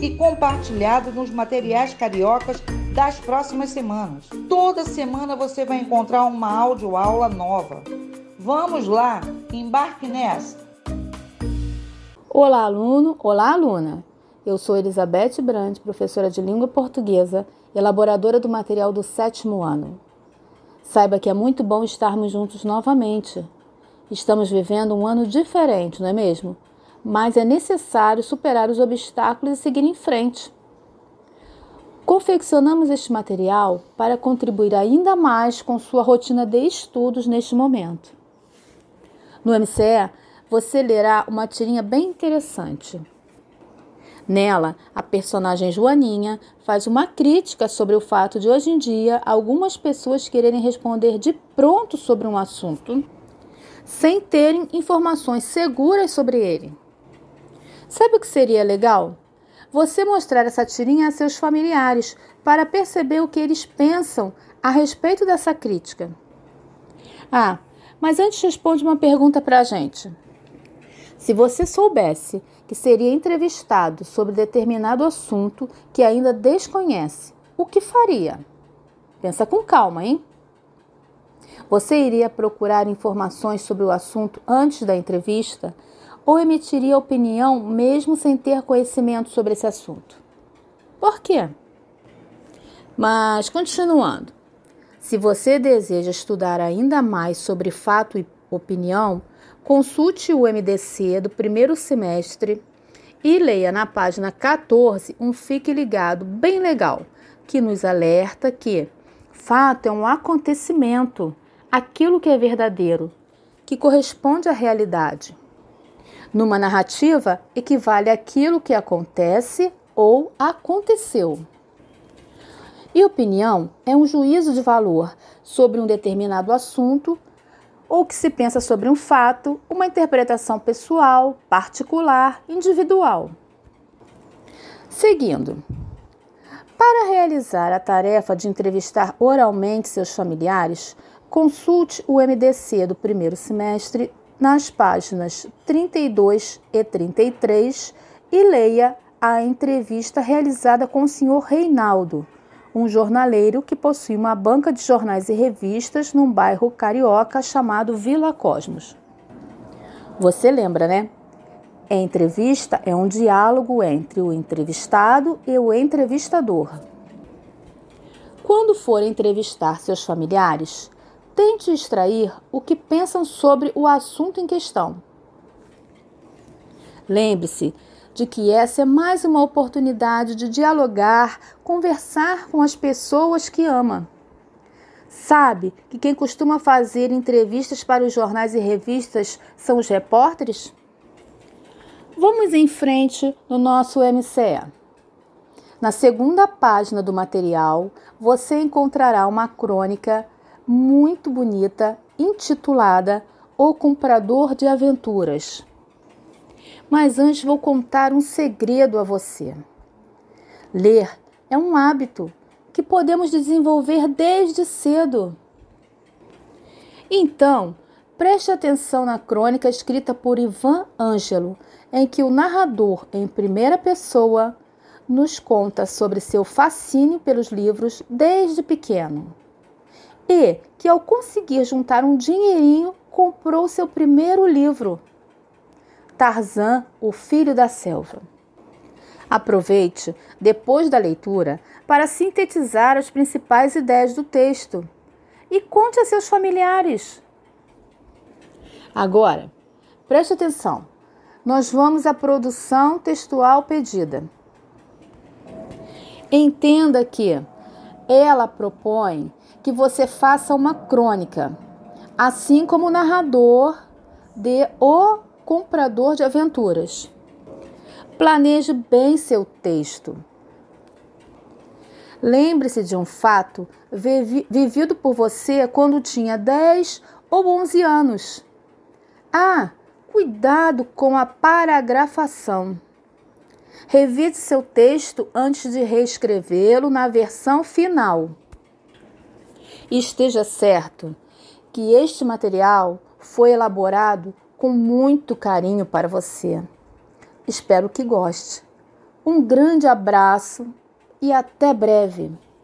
e compartilhado nos materiais cariocas das próximas semanas. Toda semana você vai encontrar uma aula nova. Vamos lá, embarque nessa! Olá, aluno! Olá, aluna! Eu sou Elizabeth Brandt, professora de língua portuguesa, elaboradora do material do sétimo ano. Saiba que é muito bom estarmos juntos novamente. Estamos vivendo um ano diferente, não é mesmo? Mas é necessário superar os obstáculos e seguir em frente. Confeccionamos este material para contribuir ainda mais com sua rotina de estudos neste momento. No MCE, você lerá uma tirinha bem interessante. Nela, a personagem Joaninha faz uma crítica sobre o fato de hoje em dia algumas pessoas quererem responder de pronto sobre um assunto sem terem informações seguras sobre ele. Sabe o que seria legal? você mostrar essa tirinha a seus familiares para perceber o que eles pensam a respeito dessa crítica. Ah, mas antes responde uma pergunta para a gente. Se você soubesse que seria entrevistado sobre determinado assunto que ainda desconhece, o que faria? Pensa com calma, hein? Você iria procurar informações sobre o assunto antes da entrevista ou emitiria opinião mesmo sem ter conhecimento sobre esse assunto. Por quê? Mas, continuando, se você deseja estudar ainda mais sobre fato e opinião, consulte o MDC do primeiro semestre e leia na página 14 um Fique Ligado bem legal, que nos alerta que fato é um acontecimento, aquilo que é verdadeiro, que corresponde à realidade. Numa narrativa, equivale àquilo que acontece ou aconteceu. E opinião é um juízo de valor sobre um determinado assunto ou que se pensa sobre um fato, uma interpretação pessoal, particular, individual. Seguindo. Para realizar a tarefa de entrevistar oralmente seus familiares, consulte o MDC do primeiro semestre nas páginas 32 e 33 e leia a entrevista realizada com o senhor Reinaldo, um jornaleiro que possui uma banca de jornais e revistas num bairro carioca chamado Vila Cosmos. Você lembra, né? A entrevista é um diálogo entre o entrevistado e o entrevistador. Quando for entrevistar seus familiares, Tente extrair o que pensam sobre o assunto em questão. Lembre-se de que essa é mais uma oportunidade de dialogar, conversar com as pessoas que ama. Sabe que quem costuma fazer entrevistas para os jornais e revistas são os repórteres? Vamos em frente no nosso MCE. Na segunda página do material, você encontrará uma crônica muito bonita intitulada O Comprador de Aventuras. Mas antes vou contar um segredo a você. Ler é um hábito que podemos desenvolver desde cedo. Então, preste atenção na crônica escrita por Ivan Ângelo, em que o narrador, em primeira pessoa, nos conta sobre seu fascínio pelos livros desde pequeno e que, ao conseguir juntar um dinheirinho, comprou seu primeiro livro, Tarzan, o Filho da Selva. Aproveite, depois da leitura, para sintetizar as principais ideias do texto e conte a seus familiares. Agora, preste atenção. nós vamos à produção textual pedida. Entenda que ela propõe que você faça uma crônica, assim como o narrador de O Comprador de Aventuras. Planeje bem seu texto. Lembre-se de um fato vivido por você quando tinha 10 ou 11 anos. Ah, cuidado com a paragrafação. Revise seu texto antes de reescrevê-lo na versão final. esteja certo que este material foi elaborado com muito carinho para você. Espero que goste. Um grande abraço e até breve!